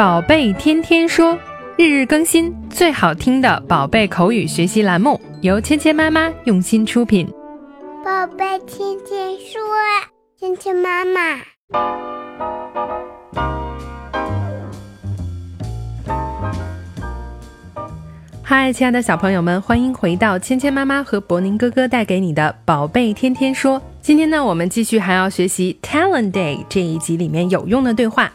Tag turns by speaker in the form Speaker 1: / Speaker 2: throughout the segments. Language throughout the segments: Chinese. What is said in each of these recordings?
Speaker 1: 宝贝天天说，日日更新，最好听的宝贝口语学习栏目，由芊芊妈妈用心出品。
Speaker 2: 宝贝天天说，芊芊妈妈。
Speaker 1: 嗨，亲爱的小朋友们，欢迎回到芊芊妈妈和博宁哥哥带给你的宝贝天天说。今天呢，我们继续还要学习 Talent Day 这一集里面有用的对话。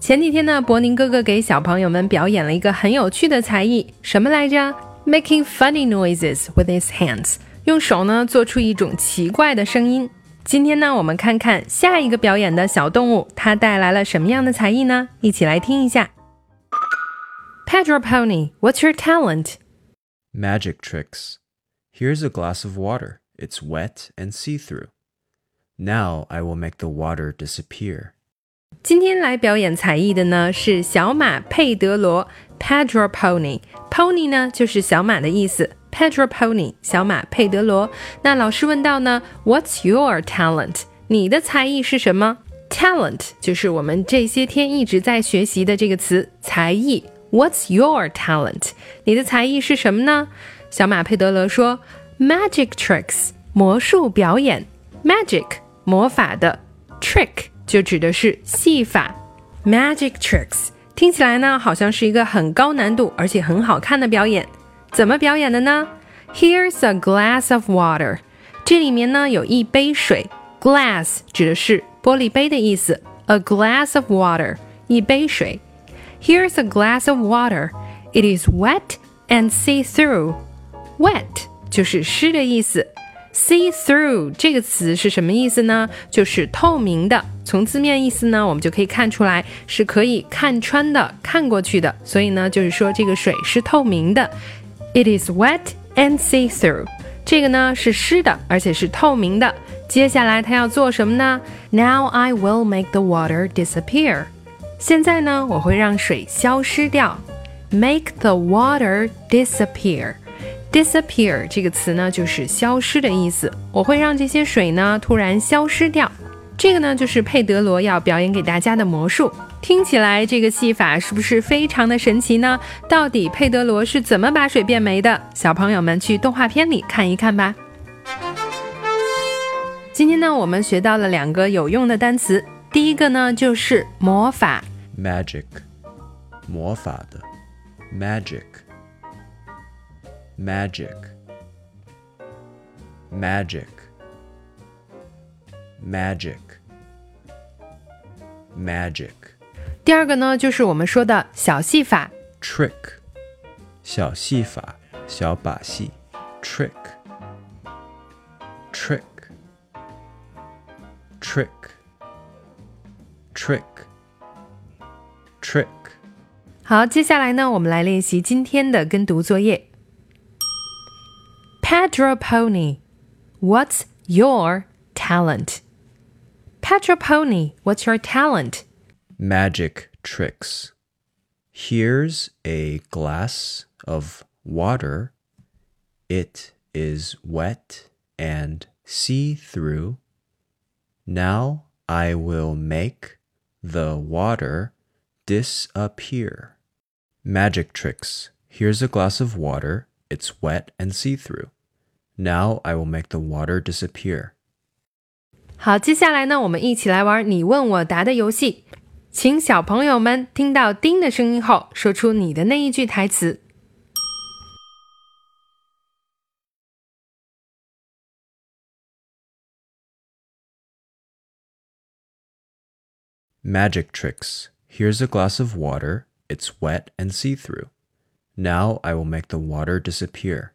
Speaker 1: 前几天呢，博宁哥哥给小朋友们表演了一个很有趣的才艺，什么来着？Making funny noises with his hands，用手呢做出一种奇怪的声音。今天呢，我们看看下一个表演的小动物，它带来了什么样的才艺呢？一起来听一下。Pedro Pony, what's your talent?
Speaker 3: Magic tricks. Here's a glass of water. It's wet and see through. Now I will make the water disappear.
Speaker 1: 今天来表演才艺的呢是小马佩德罗 （Pedro Pony）。Pony 呢就是小马的意思，Pedro Pony 小马佩德罗。那老师问到呢，What's your talent？你的才艺是什么？Talent 就是我们这些天一直在学习的这个词，才艺。What's your talent？你的才艺是什么呢？小马佩德罗说：Magic tricks，魔术表演。Magic，魔法的；trick，就指的是戏法。Magic tricks 听起来呢，好像是一个很高难度而且很好看的表演。怎么表演的呢？Here's a glass of water。这里面呢有一杯水。Glass 指的是玻璃杯的意思。A glass of water，一杯水。Here's a glass of water. It is wet and see through. Wet 就是湿的意思。 See through 这个词是什么意思呢？就是透明的。从字面意思呢，我们就可以看出来是可以看穿的、看过去的。所以呢，就是说这个水是透明的。It is wet and see through. 这个呢是湿的，而且是透明的。接下来他要做什么呢？Now I will make the water disappear. 现在呢，我会让水消失掉，make the water disappear。Disappear 这个词呢，就是消失的意思。我会让这些水呢突然消失掉。这个呢，就是佩德罗要表演给大家的魔术。听起来这个戏法是不是非常的神奇呢？到底佩德罗是怎么把水变没的？小朋友们去动画片里看一看吧。今天呢，我们学到了两个有用的单词。第一个呢，就是魔法。
Speaker 3: magic 魔法的 magic magic magic magic magic
Speaker 1: 第二个呢，就是我们说的小戏法
Speaker 3: trick 小戏法小把戏 trick trick trick trick trick。
Speaker 1: 好，接下来呢，我们来练习今天的跟读作业。 Pedro Pony, what's your talent? Pedro Pony, what's your talent?
Speaker 3: Magic tricks. Here's a glass of water. It is wet and see through. Now I will make the water disappear. Magic tricks. Here's a glass of water. It's wet and see through. Now I will make the water disappear.
Speaker 1: 好，接下来呢，我们一起来玩你问我答的游戏。请小朋友们听到“叮”的声音后，说出你的那一句台词。
Speaker 3: Magic tricks. Here's a glass of water. It's wet and see through. Now I will make the water disappear.